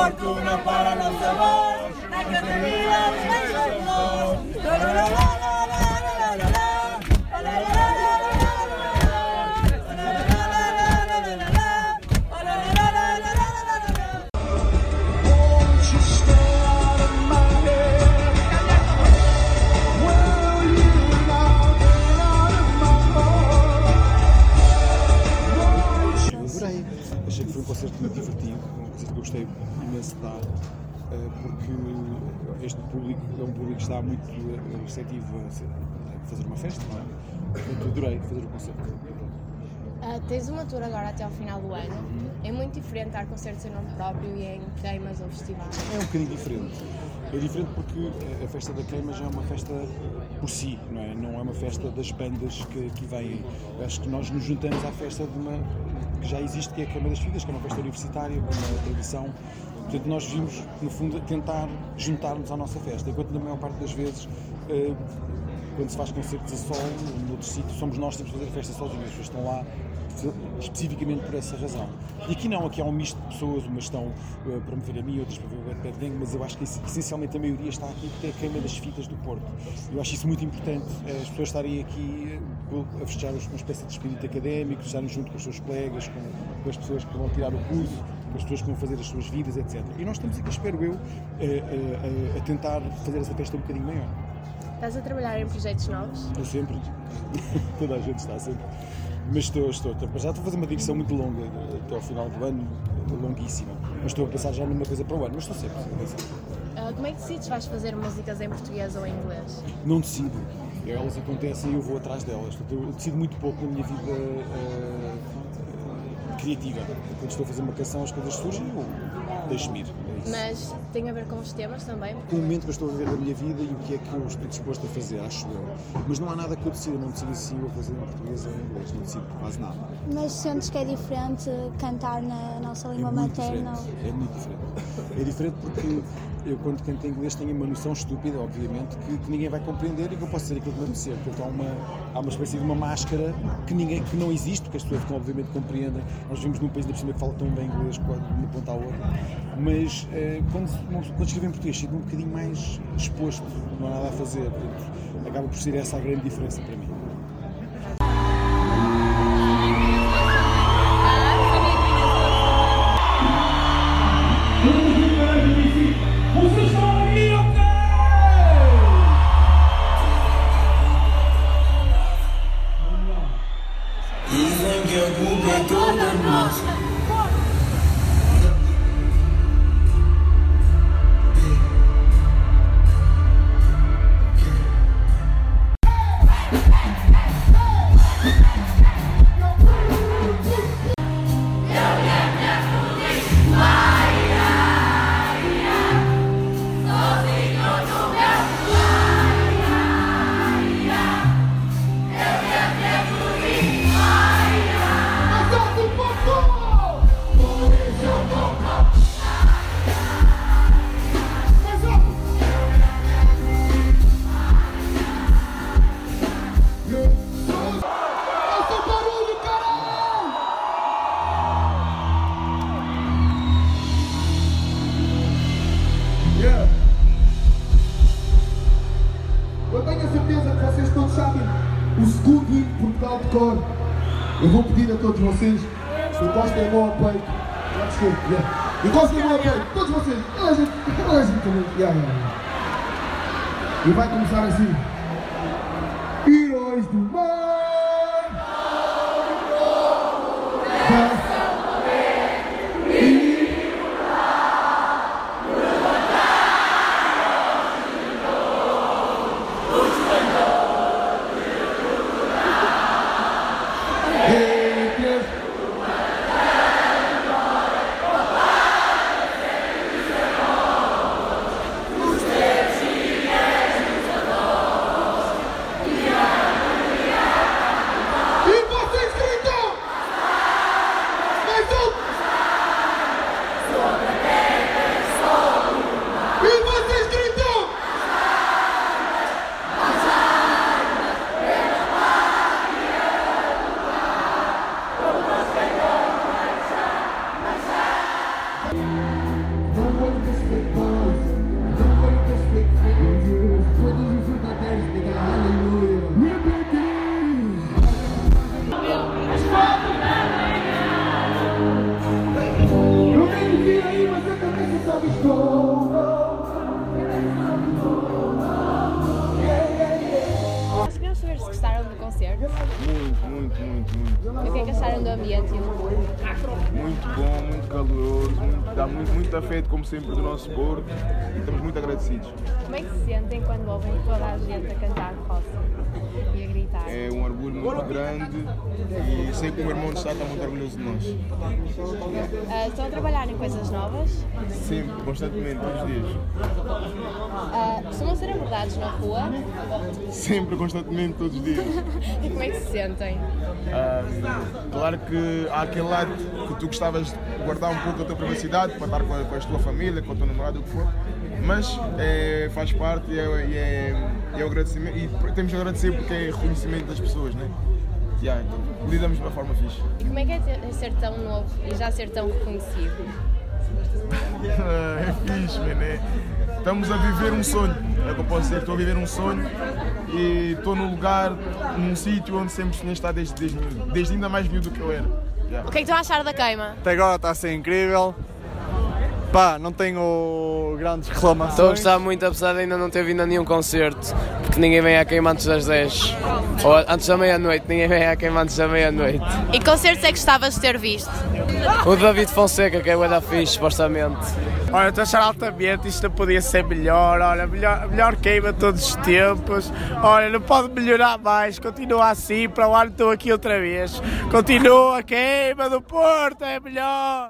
Portugal. Concerto muito divertido, um concerto que eu gostei imenso de dar, eh, porque este público é um público que está muito eh, receptivo a fazer uma festa, não é? Portanto, adorei fazer o concerto. Ah, tens uma tour agora até ao final do ano. É muito diferente dar concertos em nome próprio e em queimas ou festivais. É um bocadinho diferente. É diferente porque a festa da queima já é uma festa por si, não é? Não é uma festa das bandas que aqui vêm. Acho que nós nos juntamos à festa de uma que já existe, que é a Queima das Filhas, que é uma festa universitária, uma tradição. Portanto, nós vimos, no fundo, tentar juntar-nos à nossa festa, enquanto na maior parte das vezes. Quando se faz concertos a solo, noutro sítio, somos nós que temos que fazer a festa sozinhos, as pessoas estão lá especificamente por essa razão. E aqui não, aqui há um misto de pessoas, umas estão eh, para me ver a mim, outras para ver o Bad Bad Gang, mas eu acho que essencialmente a maioria está aqui porque é a queima das fitas do Porto. Eu acho isso muito importante, eh, as pessoas estarem aqui eh, a festejar uma espécie de espírito académico, estarem junto com os seus colegas, com, com as pessoas que vão tirar o curso, com as pessoas que vão fazer as suas vidas, etc. E nós estamos aqui, espero eu, eh, a, a tentar fazer essa festa um bocadinho maior. Estás a trabalhar em projetos novos? Eu sempre. Toda a gente está sempre. Mas estou, estou, estou, já estou a fazer uma digressão muito longa até ao final do ano, longuíssima. Mas estou a pensar já numa coisa para o ano, mas estou sempre. Ah, como é que decides vais fazer músicas em português ou em inglês? Não decido. Elas acontecem e eu vou atrás delas. Eu decido muito pouco na minha vida eh, criativa. Quando estou a fazer uma canção, as coisas surgem e eu deixo-me ir. É. Mas tem a ver com os temas também? com o momento que eu estou a viver da minha vida e o que é que eu estou disposto a fazer, acho eu. Mas não há nada que eu decida, não decido se eu vou fazer em português ou em inglês, não decido quase nada. Mas sentes que é diferente cantar na nossa língua é muito materna? diferente. É muito diferente. É diferente porque eu, quando canto em inglês, tenho uma noção estúpida, obviamente, que, que ninguém vai compreender e que eu posso dizer aquilo que me apetecer. Portanto, há uma, há uma espécie de uma máscara que, ninguém, que não existe, porque as pessoas obviamente compreendem. Nós vivemos num país da cima que fala tão bem inglês quase de uma ponta à outra. Mas eh, quando, quando escrevo em português, sinto um bocadinho mais exposto, não há nada a fazer. Portanto, acaba por ser essa a grande diferença para mim. Eu vou pedir a todos vocês, encostem a mão ao peito. Yeah. Encostem a mão ao peito, todos vocês. Toda a gente, toda a gente também. E vai começar assim. Heróis do mar! Nós do ambiente e. Muito bom, muito caloroso, muito, dá muito, muito afeto, como sempre, do nosso Porto e estamos muito agradecidos. Como é que se sentem quando ouvem toda a gente a cantar roça e a gritar? É um orgulho muito grande e sei que o meu irmão está muito orgulhoso de nós. Ah, estão a trabalhar em coisas novas? Sempre, constantemente, todos os dias. Ah, costumam ser abordados na rua? Sempre, constantemente, todos os dias. E como é que se sentem? Ah, claro que há aquele lado que tu gostavas de guardar um pouco a tua privacidade para estar com a, com a tua família, com a tua namorada, o que for, mas é, faz parte e é, é, é o agradecimento. E temos de agradecer porque é reconhecimento das pessoas, né? Yeah, então, lidamos de uma forma fixe. E como é que é ter- é ser tão novo e já ser tão reconhecido? é fixe, man, é. Estamos a viver um sonho, é o que eu posso dizer. Estou a viver um sonho e estou num lugar, num sítio onde sempre sonhei estar desde, desde desde ainda mais miúdo do que eu era. Yeah. O que é que estão a achar da queima? Até agora está a ser incrível. Pá, não tenho grandes reclamações. Estou a gostar muito, apesar de ainda não ter vindo a nenhum concerto, porque ninguém vem à queima antes das 10. Ou antes da meia-noite, ninguém vem à queima antes da meia-noite. E que concertos é que gostavas de ter visto? O David Fonseca, que é o da fixe, supostamente. Olha, estou a achar altamente, isto não podia ser melhor. Olha, melhor, melhor queima de todos os tempos. Olha, não pode melhorar mais. Continua assim, para o ano estou aqui outra vez. Continua a queima do Porto, é melhor.